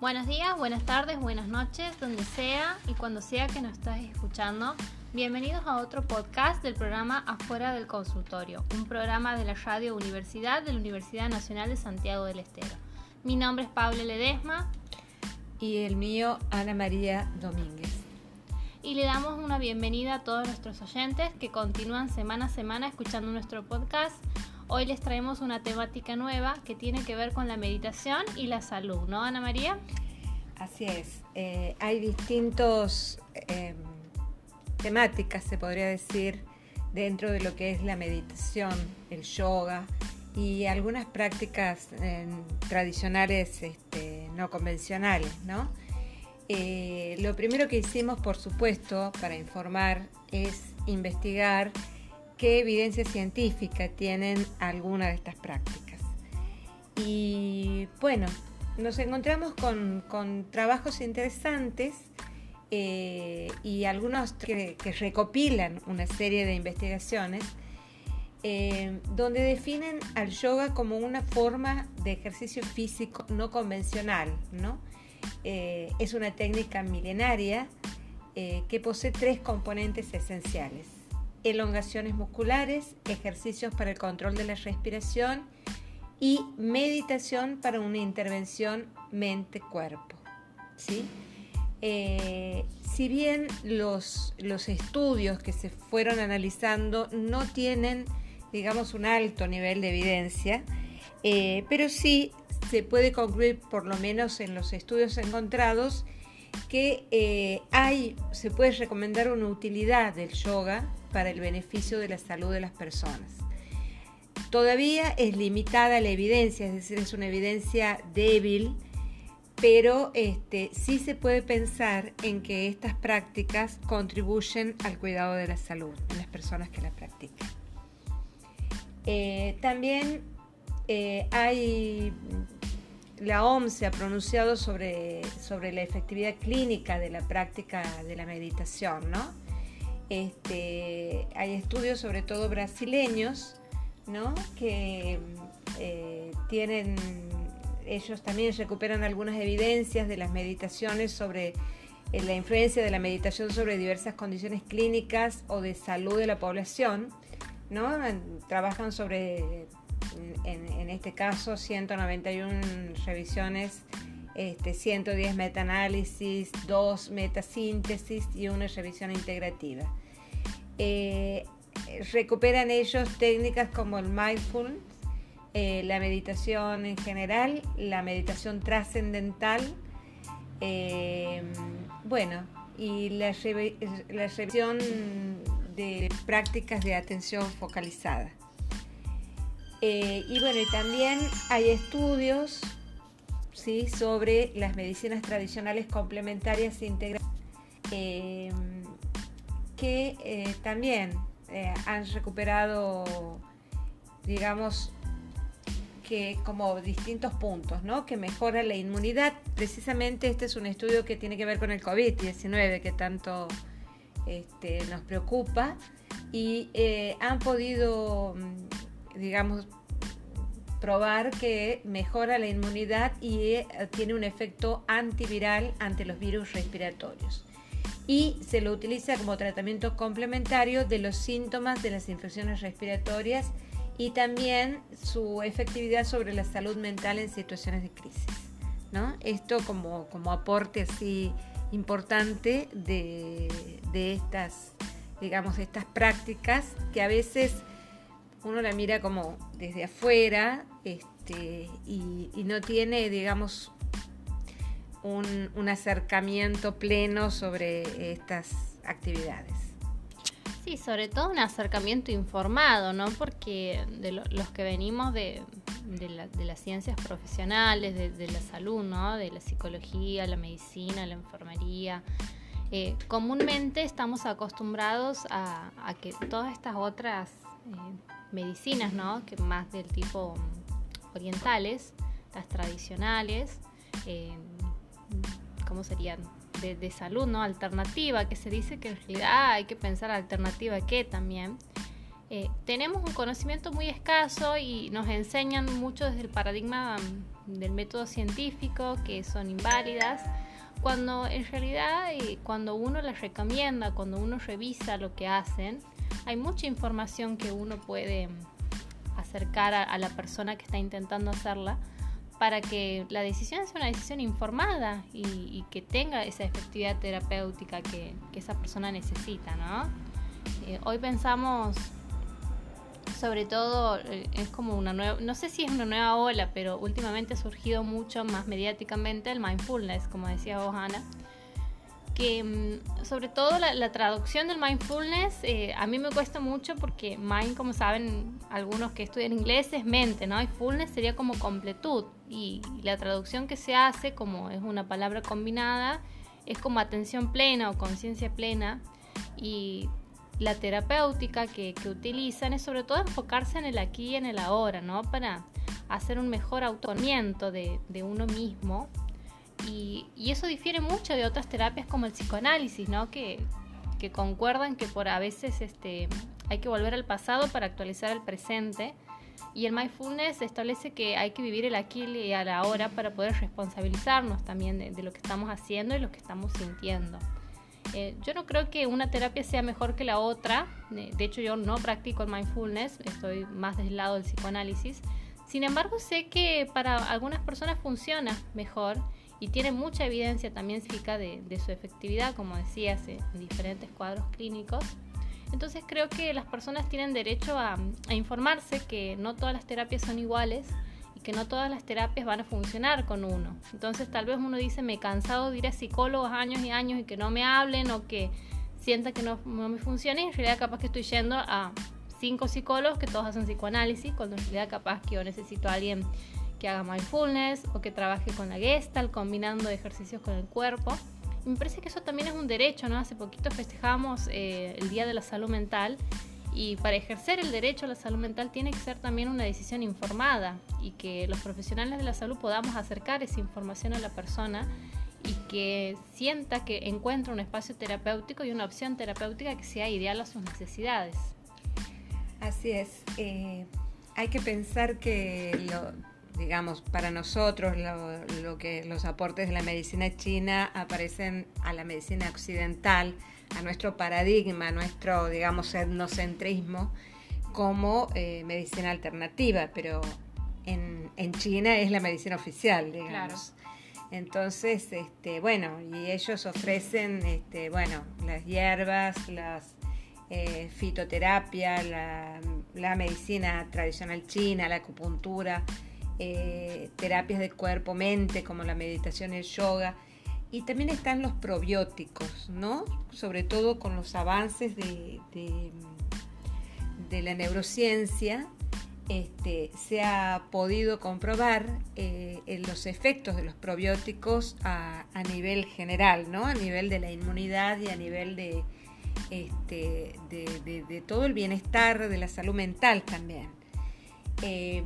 Buenos días, buenas tardes, buenas noches, donde sea y cuando sea que nos estás escuchando. Bienvenidos a otro podcast del programa Afuera del Consultorio, un programa de la Radio Universidad de la Universidad Nacional de Santiago del Estero. Mi nombre es Pablo Ledesma. Y el mío, Ana María Domínguez. Y le damos una bienvenida a todos nuestros oyentes que continúan semana a semana escuchando nuestro podcast Hoy les traemos una temática nueva que tiene que ver con la meditación y la salud, ¿no, Ana María? Así es. Eh, hay distintos em, temáticas, se podría decir, dentro de lo que es la meditación, el yoga y algunas prácticas em, tradicionales este, no convencionales, ¿no? Eh, lo primero que hicimos, por supuesto, para informar es investigar qué evidencia científica tienen algunas de estas prácticas. Y bueno, nos encontramos con, trabajos interesantes eh, y algunos que, recopilan una serie de investigaciones eh, donde definen al yoga como una forma de ejercicio físico no convencional. Eh, es una técnica milenaria que posee tres componentes esenciales elongaciones musculares, ejercicios para el control de la respiración y meditación para una intervención mente-cuerpo. ¿sí? Eh, si bien los, los estudios que se fueron analizando no tienen, digamos, un alto nivel de evidencia, eh, pero sí se puede concluir, por lo menos en los estudios encontrados, que eh, hay, se puede recomendar una utilidad del yoga para el beneficio de la salud de las personas. Todavía es limitada la evidencia, es decir, es una evidencia débil, pero este, sí se puede pensar en que estas prácticas contribuyen al cuidado de la salud en las personas que las practican. Eh, también eh, hay, la OMS se ha pronunciado sobre, sobre la efectividad clínica de la práctica de la meditación, ¿no? Este, hay estudios, sobre todo brasileños, que eh, tienen, ellos también recuperan algunas evidencias de las meditaciones sobre eh, la influencia de la meditación sobre diversas condiciones clínicas o de salud de la población. ¿no? Trabajan sobre, en, este caso, 191 revisiones este, 110 metaanálisis, 2 metasíntesis y una revisión integrativa. Eh, recuperan ellos técnicas como el mindfulness, eh, la meditación en general, la meditación trascendental, eh, bueno, y la, revisión de prácticas de atención focalizada. y bueno, y también hay estudios ¿sí? sobre las medicinas tradicionales complementarias integrales que eh, también eh, han recuperado, digamos, que como distintos puntos, ¿no? Que mejora la inmunidad. Precisamente este es un estudio que tiene que ver con el COVID-19, que tanto este, nos preocupa, y eh, han podido, digamos, probar que mejora la inmunidad y tiene un efecto antiviral ante los virus respiratorios y se lo utiliza como tratamiento complementario de los síntomas de las infecciones respiratorias y también su efectividad sobre la salud mental en situaciones de crisis. ¿no? Esto como, como aporte así importante de, estas, digamos, estas prácticas que a veces uno la mira como desde afuera este, y, y no tiene, digamos, un, acercamiento pleno sobre estas actividades. Sí, sobre todo un acercamiento informado, ¿no? Porque de los que venimos de, las ciencias profesionales, de, la salud, ¿no? De la psicología, la medicina, la enfermería, eh, comúnmente estamos acostumbrados a, que todas estas otras eh, medicinas, ¿no? Que más del tipo orientales, las tradicionales, eh, ¿cómo serían? De, salud, ¿no? Alternativa, que se dice que en realidad hay que pensar alternativa que también. Eh, tenemos un conocimiento muy escaso y nos enseñan mucho desde el paradigma del método científico que son inválidas, cuando en realidad eh, cuando uno las recomienda, cuando uno revisa lo que hacen, hay mucha información que uno puede acercar a, la persona que está intentando hacerla para que la decisión sea una decisión informada y, que tenga esa efectividad terapéutica que, esa persona necesita, ¿no? Eh, hoy pensamos sobre todo eh, es como una nueva, no sé si es una nueva ola, pero últimamente ha surgido mucho más mediáticamente el mindfulness, como decía vos, Ana. Que mm, sobre todo la, traducción del mindfulness eh, a mí me cuesta mucho porque mind, como saben algunos que estudian inglés, es mente, ¿no? Y fullness sería como completud. Y la traducción que se hace, como es una palabra combinada, es como atención plena o conciencia plena. Y la terapéutica que, utilizan es sobre todo enfocarse en el aquí y en el ahora, ¿no? Para hacer un mejor autonamiento de, uno mismo. Y, eso difiere mucho de otras terapias como el psicoanálisis, ¿no? Que, concuerdan que por a veces este, hay que volver al pasado para actualizar el presente. Y el mindfulness establece que hay que vivir el aquí y el ahora para poder responsabilizarnos también de lo que estamos haciendo y lo que estamos sintiendo. Eh, yo no creo que una terapia sea mejor que la otra. De hecho, yo no practico el mindfulness, estoy más del lado del psicoanálisis. Sin embargo, sé que para algunas personas funciona mejor y tiene mucha evidencia también científica de, su efectividad, como decías, en diferentes cuadros clínicos. Entonces creo que las personas tienen derecho a informarse que no todas las terapias son iguales que no todas las terapias van a funcionar con uno. Entonces tal vez uno dice, me he cansado de ir a psicólogos años y años y que no me hablen o que sienta que no, me funcione y en realidad capaz que estoy yendo a cinco psicólogos que todos hacen psicoanálisis, cuando en realidad capaz que yo necesito a alguien que haga mindfulness o que trabaje con la Gestalt, combinando ejercicios con el cuerpo. Y me parece que eso también es un derecho, ¿no? Hace poquito festejamos eh, el Día de la Salud Mental y para ejercer el derecho a la salud mental tiene que ser también una decisión informada y que los profesionales de la salud podamos acercar esa información a la persona y que sienta que encuentra un espacio terapéutico y una opción terapéutica que sea ideal a sus necesidades. Así es. Eh, hay que pensar que, lo, digamos, para nosotros lo que los aportes de la medicina china aparecen a la medicina occidental a nuestro paradigma, a nuestro, digamos, etnocentrismo como eh, medicina alternativa, pero en, China es la medicina oficial, digamos. Entonces, este, bueno, y ellos ofrecen, este, bueno, las hierbas, las eh, fitoterapia, la, medicina tradicional china, la acupuntura, eh, terapias de cuerpo-mente como la meditación el yoga. Y también están los probióticos, ¿no? Sobre todo con los avances de, de, la neurociencia, este, se ha podido comprobar eh, los efectos de los probióticos a, nivel general, ¿no? A nivel de la inmunidad y a nivel de, este, de, todo el bienestar, de la salud mental también. Em,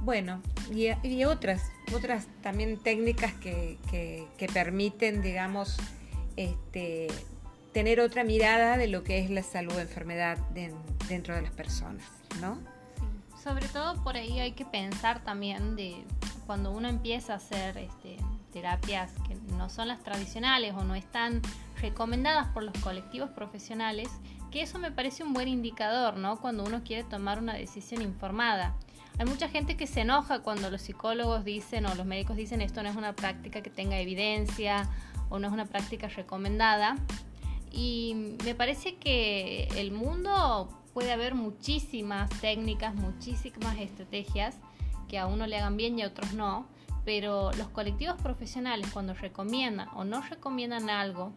bueno, y, otras, otras también técnicas que, permiten, digamos, este, tener otra mirada de lo que es la salud o enfermedad dentro de las personas, ¿no? Sobre todo por ahí hay que pensar también de cuando uno empieza a hacer este, terapias que no son las tradicionales o no están recomendadas por los colectivos profesionales, que eso me parece un buen indicador, ¿no? Cuando uno quiere tomar una decisión informada. Hay mucha gente que se enoja cuando los psicólogos dicen o los médicos dicen esto no es una práctica que tenga evidencia o no es una práctica recomendada. Y me parece que el mundo puede haber muchísimas técnicas, muchísimas estrategias que a uno le hagan bien y a otros no, pero los colectivos profesionales cuando recomiendan o no recomiendan algo,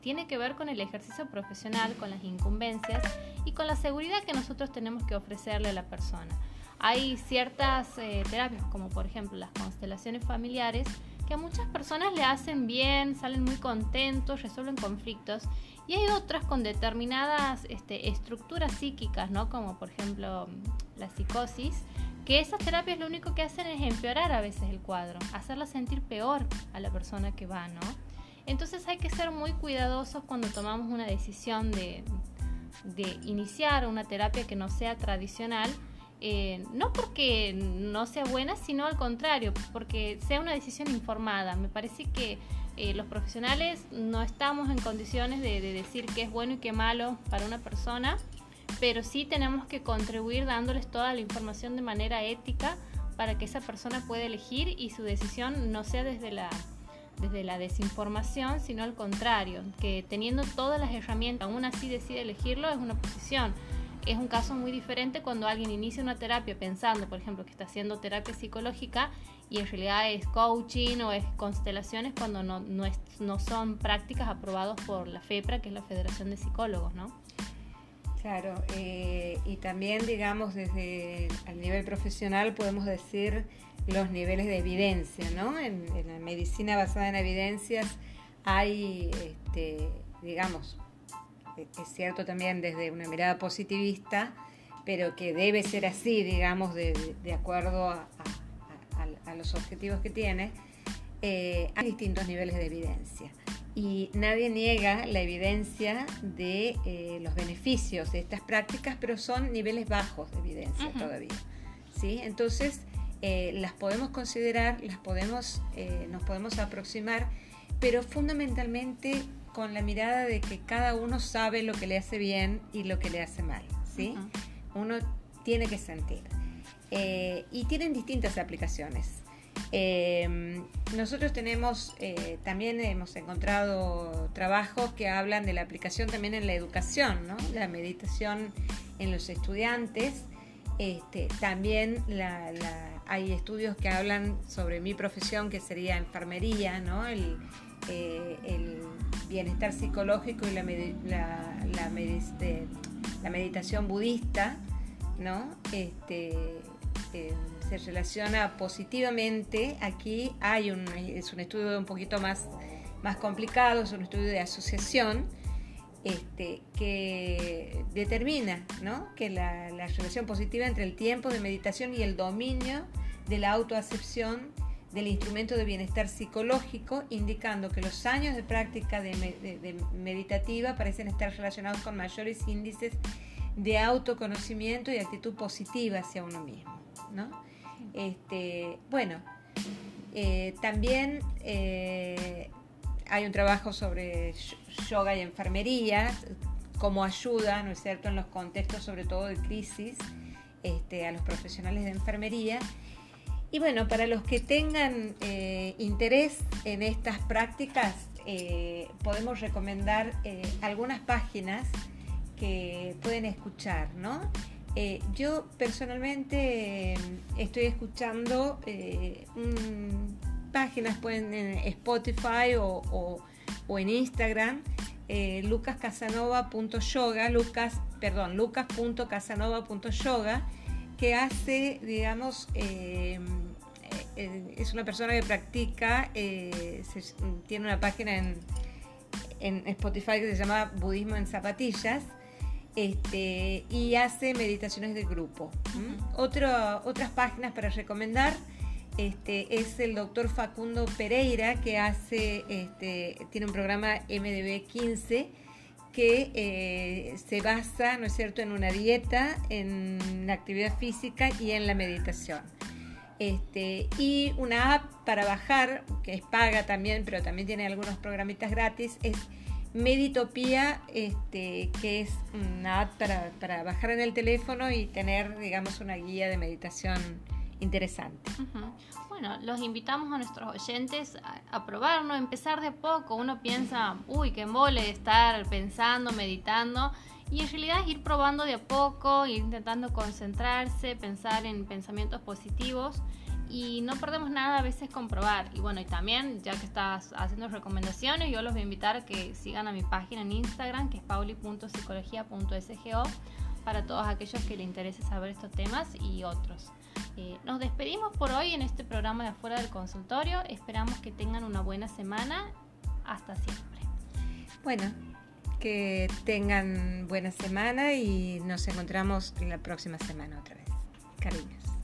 tiene que ver con el ejercicio profesional, con las incumbencias y con la seguridad que nosotros tenemos que ofrecerle a la persona. Hay ciertas eh, terapias, como por ejemplo las constelaciones familiares, que a muchas personas le hacen bien, salen muy contentos, resuelven conflictos. Y hay otras con determinadas este, estructuras psíquicas, ¿no? Como por ejemplo la psicosis, que esas terapias lo único que hacen es empeorar a veces el cuadro, hacerla sentir peor a la persona que va, ¿no? Entonces hay que ser muy cuidadosos cuando tomamos una decisión de, de iniciar una terapia que no sea tradicional Eh, no porque no sea buena, sino al contrario, porque sea una decisión informada. Me parece que eh, los profesionales no estamos en condiciones de, decir qué es bueno y qué malo para una persona, pero sí tenemos que contribuir dándoles toda la información de manera ética para que esa persona pueda elegir y su decisión no sea desde la desde la desinformación, sino al contrario, que teniendo todas las herramientas aún así decide elegirlo es una posición es un caso muy diferente cuando alguien inicia una terapia pensando, por ejemplo, que está haciendo terapia psicológica y en realidad es coaching o es constelaciones cuando no, no, son prácticas aprobadas por la FEPRA, que es la Federación de Psicólogos, ¿no? Claro, eh, y también, digamos, desde el nivel profesional podemos decir los niveles de evidencia, ¿no? En, en la medicina basada en evidencias hay, este, digamos, es cierto también desde una mirada positivista, pero que debe ser así, digamos, de, acuerdo a, los objetivos que tiene, eh, hay distintos niveles de evidencia. Y nadie niega la evidencia de eh, los beneficios de estas prácticas, pero son niveles bajos de evidencia todavía. ¿sí? Entonces, eh, las podemos considerar, las podemos, nos podemos aproximar, pero fundamentalmente con la mirada de que cada uno sabe lo que le hace bien y lo que le hace mal, ¿sí? Uno tiene que sentir. Eh, y tienen distintas aplicaciones. Eh, nosotros tenemos, eh, también hemos encontrado trabajos que hablan de la aplicación también en la educación, ¿no? La meditación en los estudiantes. Este, también hay estudios que hablan sobre mi profesión, que sería enfermería, ¿no? El, el bienestar psicológico y la, la, meditación budista, ¿no? Este, eh, se relaciona positivamente. Aquí hay un, es un estudio un poquito más, más complicado, es un estudio de asociación. Este, que determina ¿no? que la, la relación positiva entre el tiempo de meditación y el dominio de la autoacepción del instrumento de bienestar psicológico, indicando que los años de práctica de, meditativa parecen estar relacionados con mayores índices de autoconocimiento y actitud positiva hacia uno mismo. Este, bueno, eh, también eh, hay un trabajo sobre yoga y enfermería, como ayuda, ¿no es cierto?, en los contextos sobre todo de crisis este, a los profesionales de enfermería y bueno, para los que tengan eh, interés en estas prácticas, eh, podemos recomendar eh, algunas páginas que pueden escuchar, ¿no? yo personalmente estoy escuchando páginas pueden en Spotify o, o en Instagram, lucascasanova.yoga, lucas, perdón, lucas.casanova.yoga que hace, digamos, eh, es una persona que practica, eh, tiene una página en, Spotify que se llama Budismo en Zapatillas. Este, y hace meditaciones de grupo. otras páginas para recomendar este, es el doctor Facundo Pereira, que hace, este, tiene un programa MDB 15 que eh, se basa, ¿no es cierto?, en una dieta, en la actividad física y en la meditación. Este, y una app para bajar, que es paga también, pero también tiene algunos programitas gratis, es Meditopía, este, que es una app para, para, bajar en el teléfono y tener, digamos, una guía de meditación interesante. Bueno, los invitamos a nuestros oyentes a, probarlo, empezar de poco. Uno piensa, uy, qué mole estar pensando, meditando. Y en realidad es ir probando de a poco, ir intentando concentrarse, pensar en pensamientos positivos y no perdemos nada a veces comprobar. Y bueno, y también, ya que estás haciendo recomendaciones, yo los voy a invitar a que sigan a mi página en Instagram, que es pauli.psicología.sgo, para todos aquellos que les interese saber estos temas y otros. Eh, nos despedimos por hoy en este programa de afuera del consultorio. Esperamos que tengan una buena semana. Hasta siempre. Bueno, que tengan buena semana y nos encontramos la próxima semana otra vez. Cariños.